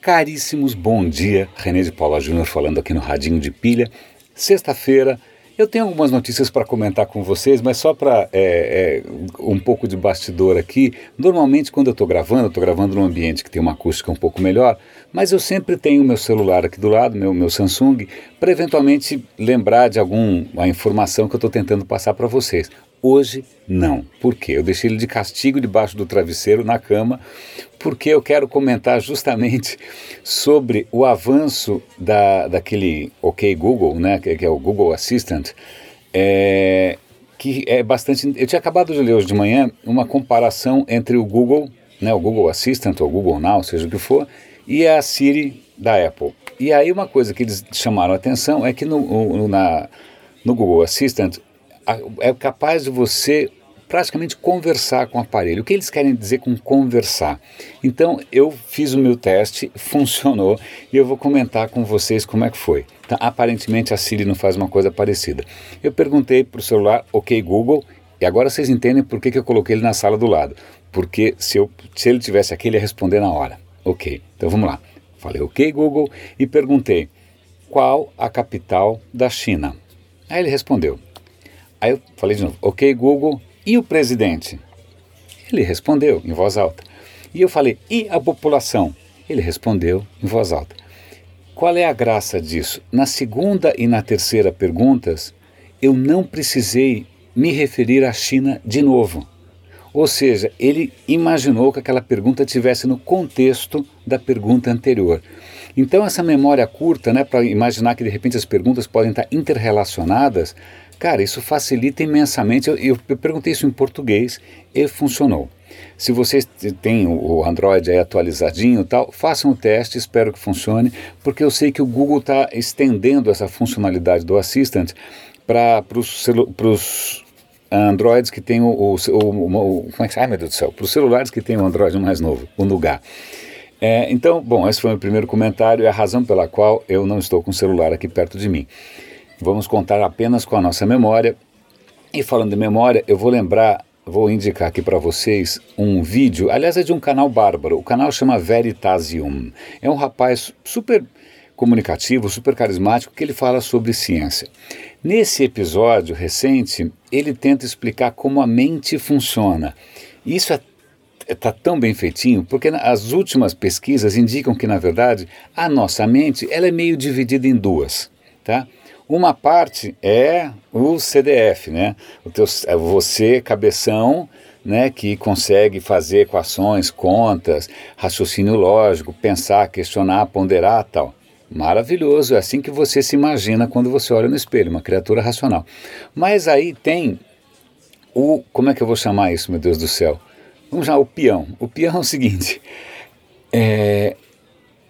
Caríssimos, bom dia. René de Paula Júnior falando aqui no Radinho de Pilha. Sexta-feira. Eu tenho algumas notícias para comentar com vocês, mas só para é, é, um pouco de bastidor aqui. Normalmente, quando eu estou gravando, eu estou gravando num ambiente que tem uma acústica um pouco melhor, mas eu sempre tenho meu celular aqui do lado, meu, meu Samsung, para eventualmente lembrar de alguma informação que eu estou tentando passar para vocês. Hoje, não. Por quê? Eu deixei ele de castigo debaixo do travesseiro na cama, porque eu quero comentar justamente sobre o avanço da, daquele OK Google, né, que, que é o Google Assistant, é, que é bastante. Eu tinha acabado de ler hoje de manhã uma comparação entre o Google, né, o Google Assistant ou Google Now, seja o que for, e a Siri da Apple. E aí uma coisa que eles chamaram a atenção é que no, no, na, no Google Assistant é capaz de você praticamente conversar com o aparelho. O que eles querem dizer com conversar? Então eu fiz o meu teste, funcionou e eu vou comentar com vocês como é que foi. Tá? Aparentemente a Siri não faz uma coisa parecida. Eu perguntei para o celular, ok Google, e agora vocês entendem por que, que eu coloquei ele na sala do lado. Porque se, eu, se ele tivesse aqui, ele ia responder na hora. Ok, então vamos lá. Falei ok Google e perguntei qual a capital da China. Aí ele respondeu Aí eu falei de novo, ok, Google, e o presidente? Ele respondeu em voz alta. E eu falei, e a população? Ele respondeu em voz alta. Qual é a graça disso? Na segunda e na terceira perguntas, eu não precisei me referir à China de novo. Ou seja, ele imaginou que aquela pergunta tivesse no contexto da pergunta anterior. Então, essa memória curta, né, para imaginar que de repente as perguntas podem estar interrelacionadas, Cara, isso facilita imensamente. Eu, eu, eu perguntei isso em português e funcionou. Se vocês têm o Android aí atualizadinho e tal, façam o teste, espero que funcione, porque eu sei que o Google está estendendo essa funcionalidade do Assistant para os Androids que tem o, o, o, o, como é que ai meu Deus do céu, para os celulares que tem o Android mais novo, o Nougat. É, então, bom, esse foi o meu primeiro comentário e a razão pela qual eu não estou com o celular aqui perto de mim. Vamos contar apenas com a nossa memória. E falando de memória, eu vou lembrar, vou indicar aqui para vocês um vídeo, aliás é de um canal bárbaro, o canal chama Veritasium. É um rapaz super comunicativo, super carismático, que ele fala sobre ciência. Nesse episódio recente, ele tenta explicar como a mente funciona. Isso é está tão bem feitinho porque as últimas pesquisas indicam que na verdade a nossa mente ela é meio dividida em duas, tá? Uma parte é o CDF, né? O teu, é você, cabeção, né, que consegue fazer equações, contas, raciocínio lógico, pensar, questionar, ponderar tal. Maravilhoso, é assim que você se imagina quando você olha no espelho, uma criatura racional. Mas aí tem o. Como é que eu vou chamar isso, meu Deus do céu? Vamos chamar o peão. O peão é o seguinte: é,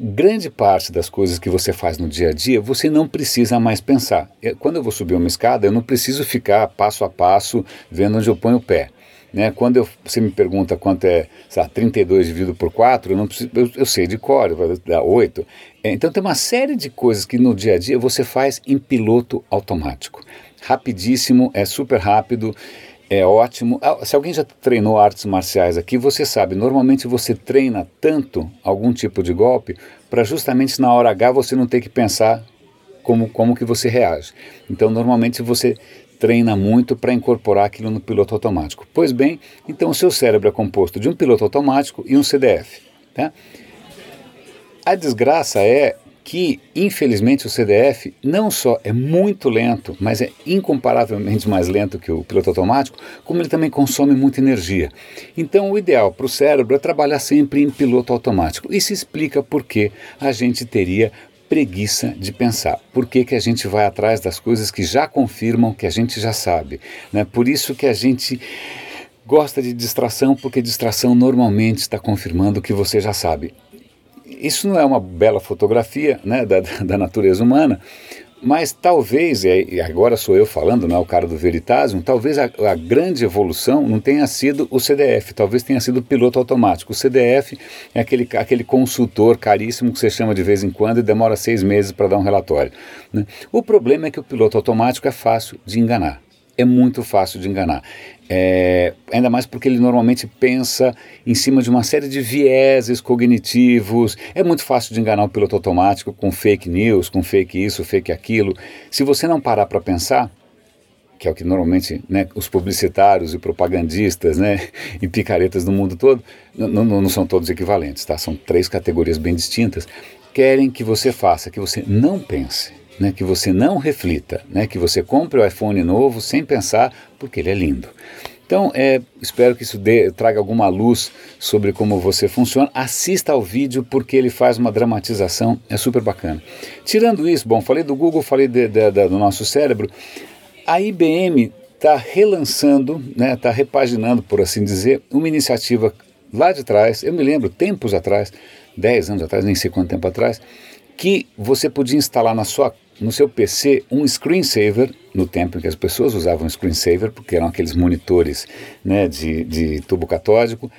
grande parte das coisas que você faz no dia a dia, você não precisa mais pensar. Quando eu vou subir uma escada, eu não preciso ficar passo a passo vendo onde eu ponho o pé. Né? Quando eu, você me pergunta quanto é sabe, 32 dividido por 4, eu, não preciso, eu, eu sei de cor, dar 8. É, então tem uma série de coisas que no dia a dia você faz em piloto automático. Rapidíssimo, é super rápido é ótimo. Ah, se alguém já treinou artes marciais aqui, você sabe, normalmente você treina tanto algum tipo de golpe para justamente na hora H você não ter que pensar como, como que você reage. Então, normalmente você treina muito para incorporar aquilo no piloto automático. Pois bem, então o seu cérebro é composto de um piloto automático e um CDF. Tá? A desgraça é que, infelizmente, o CDF não só é muito lento, mas é incomparavelmente mais lento que o piloto automático, como ele também consome muita energia. Então, o ideal para o cérebro é trabalhar sempre em piloto automático. Isso explica por que a gente teria preguiça de pensar. Por que, que a gente vai atrás das coisas que já confirmam que a gente já sabe? Né? Por isso que a gente gosta de distração, porque distração normalmente está confirmando o que você já sabe isso não é uma bela fotografia né, da, da natureza humana, mas talvez, e agora sou eu falando, não é o cara do Veritasium, talvez a, a, grande evolução não tenha sido o CDF, talvez tenha sido o piloto automático. O CDF é aquele, aquele consultor caríssimo que você chama de vez em quando e demora seis meses para dar um relatório. Né? O problema é que o piloto automático é fácil de enganar é muito fácil de enganar. É, ainda mais porque ele normalmente pensa em cima de uma série de vieses cognitivos. É muito fácil de enganar o piloto automático com fake news, com fake isso, fake aquilo. Se você não parar para pensar, que é o que normalmente né, os publicitários e propagandistas né, e picaretas do mundo todo, não, não são todos equivalentes, tá? são três categorias bem distintas, querem que você faça, que você não pense né, que você não reflita, né, que você compre o iPhone novo sem pensar, porque ele é lindo. Então, é, espero que isso dê, traga alguma luz sobre como você funciona. Assista ao vídeo porque ele faz uma dramatização, é super bacana. Tirando isso, bom, falei do Google, falei de, de, de, do nosso cérebro. A IBM está relançando, está né, tá repaginando, por assim dizer, uma iniciativa lá de trás. Eu me lembro, tempos atrás, 10 anos atrás, nem sei quanto tempo atrás, que você podia instalar na sua no seu PC um screensaver, no tempo em que as pessoas usavam screensaver, porque eram aqueles monitores né, de, de tubo catódico,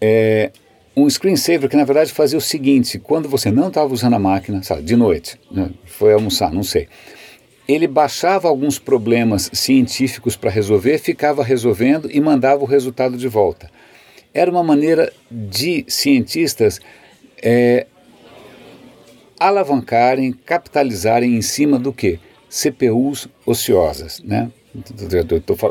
é, um screensaver que na verdade fazia o seguinte: quando você não estava usando a máquina, sabe, de noite, né, foi almoçar, não sei, ele baixava alguns problemas científicos para resolver, ficava resolvendo e mandava o resultado de volta. Era uma maneira de cientistas é, alavancarem, capitalizarem em cima do que? CPUs ociosas, né?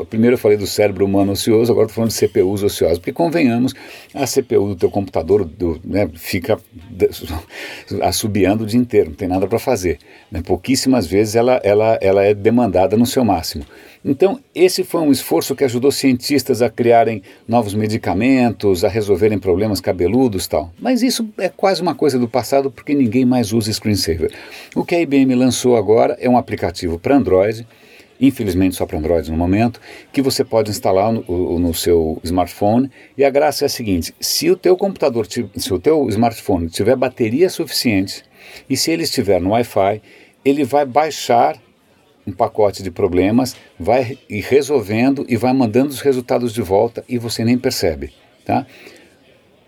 primeiro eu falei do cérebro humano ocioso, agora estou falando de CPUs ociosos, porque convenhamos, a CPU do teu computador do, né, fica assobiando o dia inteiro, não tem nada para fazer. Né? Pouquíssimas vezes ela, ela, ela é demandada no seu máximo. Então, esse foi um esforço que ajudou cientistas a criarem novos medicamentos, a resolverem problemas cabeludos tal. Mas isso é quase uma coisa do passado porque ninguém mais usa screensaver. O que a IBM lançou agora é um aplicativo para Android, infelizmente só para Android no momento, que você pode instalar no, no, seu smartphone. E a graça é a seguinte: se o teu computador, se o teu smartphone tiver bateria suficiente e se ele estiver no Wi-Fi, ele vai baixar um pacote de problemas, vai ir resolvendo e vai mandando os resultados de volta e você nem percebe, tá?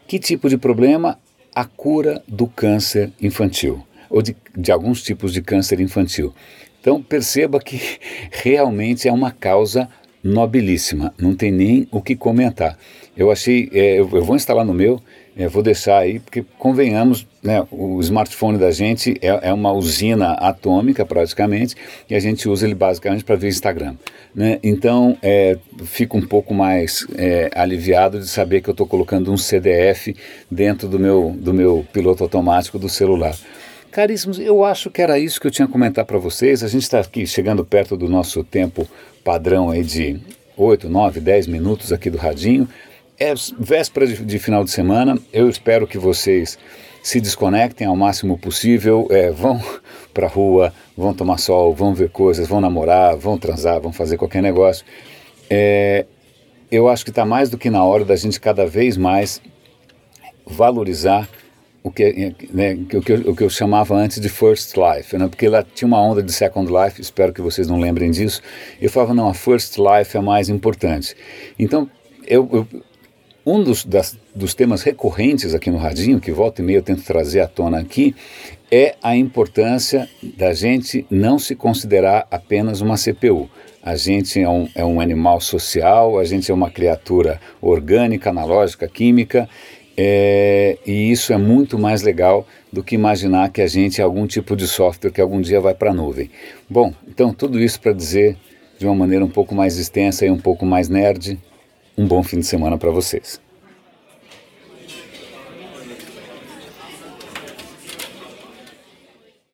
Que tipo de problema? A cura do câncer infantil ou de, de alguns tipos de câncer infantil. Então perceba que realmente é uma causa nobilíssima, não tem nem o que comentar. Eu achei, é, eu, eu, vou instalar no meu, é, vou deixar aí, porque convenhamos, né, o smartphone da gente é, é, uma usina atômica praticamente, e a gente usa ele basicamente para ver Instagram. Né? Então, é, fico um pouco mais é, aliviado de saber que eu estou colocando um CDF dentro do meu, do meu piloto automático do celular. Caríssimos, eu acho que era isso que eu tinha a comentar para vocês. A gente está aqui chegando perto do nosso tempo padrão aí de 8, 9, 10 minutos aqui do Radinho. É véspera de, de final de semana. Eu espero que vocês se desconectem ao máximo possível, é, vão para a rua, vão tomar sol, vão ver coisas, vão namorar, vão transar, vão fazer qualquer negócio. É, eu acho que está mais do que na hora da gente cada vez mais valorizar o que, né, o, que eu, o que eu chamava antes de First Life, né, porque ela tinha uma onda de Second Life, espero que vocês não lembrem disso. Eu falava, não, a First Life é mais importante. Então, eu, eu um dos, das, dos temas recorrentes aqui no Radinho, que volta e meia eu tento trazer à tona aqui, é a importância da gente não se considerar apenas uma CPU. A gente é um, é um animal social, a gente é uma criatura orgânica, analógica, química, é, e isso é muito mais legal do que imaginar que a gente é algum tipo de software que algum dia vai para a nuvem. Bom, então tudo isso para dizer de uma maneira um pouco mais extensa e um pouco mais nerd, um bom fim de semana para vocês.